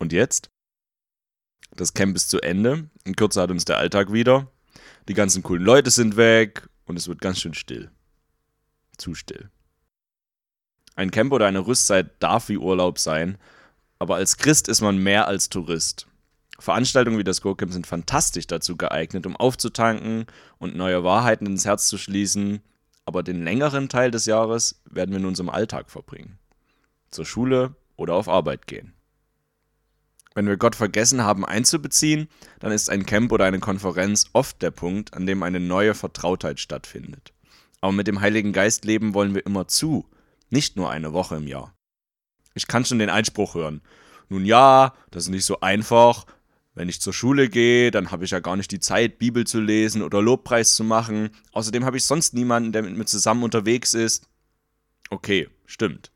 Und jetzt? Das Camp ist zu Ende. In Kürze hat uns der Alltag wieder. Die ganzen coolen Leute sind weg und es wird ganz schön still. Zu still. Ein Camp oder eine Rüstzeit darf wie Urlaub sein, aber als Christ ist man mehr als Tourist. Veranstaltungen wie das Go-Camp sind fantastisch dazu geeignet, um aufzutanken und neue Wahrheiten ins Herz zu schließen, aber den längeren Teil des Jahres werden wir in unserem Alltag verbringen. Zur Schule oder auf Arbeit gehen. Wenn wir Gott vergessen haben einzubeziehen, dann ist ein Camp oder eine Konferenz oft der Punkt, an dem eine neue Vertrautheit stattfindet. Aber mit dem Heiligen Geist leben wollen wir immer zu, nicht nur eine Woche im Jahr. Ich kann schon den Einspruch hören. Nun ja, das ist nicht so einfach. Wenn ich zur Schule gehe, dann habe ich ja gar nicht die Zeit, Bibel zu lesen oder Lobpreis zu machen. Außerdem habe ich sonst niemanden, der mit mir zusammen unterwegs ist. Okay, stimmt.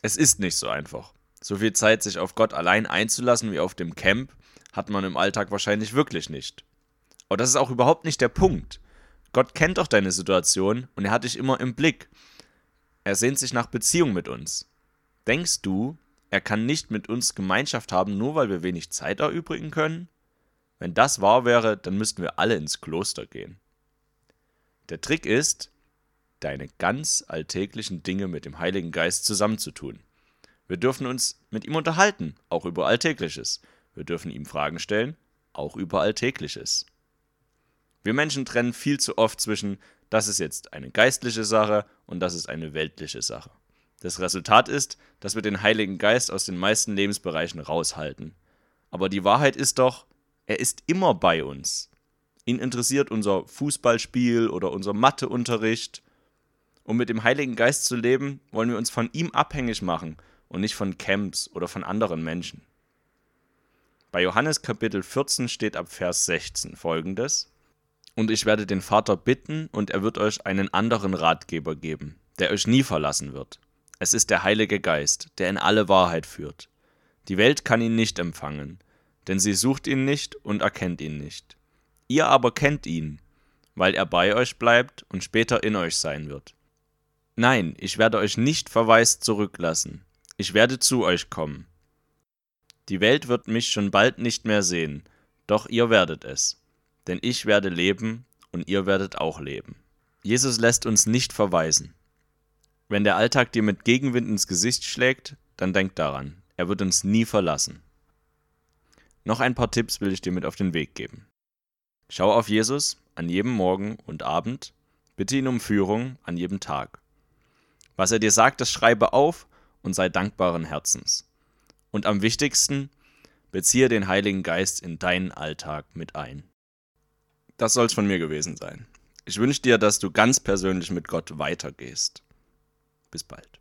Es ist nicht so einfach. So viel Zeit, sich auf Gott allein einzulassen wie auf dem Camp, hat man im Alltag wahrscheinlich wirklich nicht. Aber das ist auch überhaupt nicht der Punkt. Gott kennt doch deine Situation und er hat dich immer im Blick. Er sehnt sich nach Beziehung mit uns. Denkst du, er kann nicht mit uns Gemeinschaft haben, nur weil wir wenig Zeit erübrigen können? Wenn das wahr wäre, dann müssten wir alle ins Kloster gehen. Der Trick ist, deine ganz alltäglichen Dinge mit dem Heiligen Geist zusammenzutun. Wir dürfen uns mit ihm unterhalten, auch über Alltägliches. Wir dürfen ihm Fragen stellen, auch über Alltägliches. Wir Menschen trennen viel zu oft zwischen, das ist jetzt eine geistliche Sache und das ist eine weltliche Sache. Das Resultat ist, dass wir den Heiligen Geist aus den meisten Lebensbereichen raushalten. Aber die Wahrheit ist doch, er ist immer bei uns. Ihn interessiert unser Fußballspiel oder unser Matheunterricht. Um mit dem Heiligen Geist zu leben, wollen wir uns von ihm abhängig machen und nicht von Camps oder von anderen Menschen. Bei Johannes Kapitel 14 steht ab Vers 16 folgendes. Und ich werde den Vater bitten, und er wird euch einen anderen Ratgeber geben, der euch nie verlassen wird. Es ist der Heilige Geist, der in alle Wahrheit führt. Die Welt kann ihn nicht empfangen, denn sie sucht ihn nicht und erkennt ihn nicht. Ihr aber kennt ihn, weil er bei euch bleibt und später in euch sein wird. Nein, ich werde euch nicht verwaist zurücklassen. Ich werde zu euch kommen. Die Welt wird mich schon bald nicht mehr sehen, doch ihr werdet es. Denn ich werde leben und ihr werdet auch leben. Jesus lässt uns nicht verweisen. Wenn der Alltag dir mit Gegenwind ins Gesicht schlägt, dann denk daran, er wird uns nie verlassen. Noch ein paar Tipps will ich dir mit auf den Weg geben. Schau auf Jesus an jedem Morgen und Abend, bitte ihn um Führung an jedem Tag. Was er dir sagt, das schreibe auf und sei dankbaren Herzens. Und am wichtigsten, beziehe den Heiligen Geist in deinen Alltag mit ein. Das soll's von mir gewesen sein. Ich wünsche dir, dass du ganz persönlich mit Gott weitergehst. Bis bald.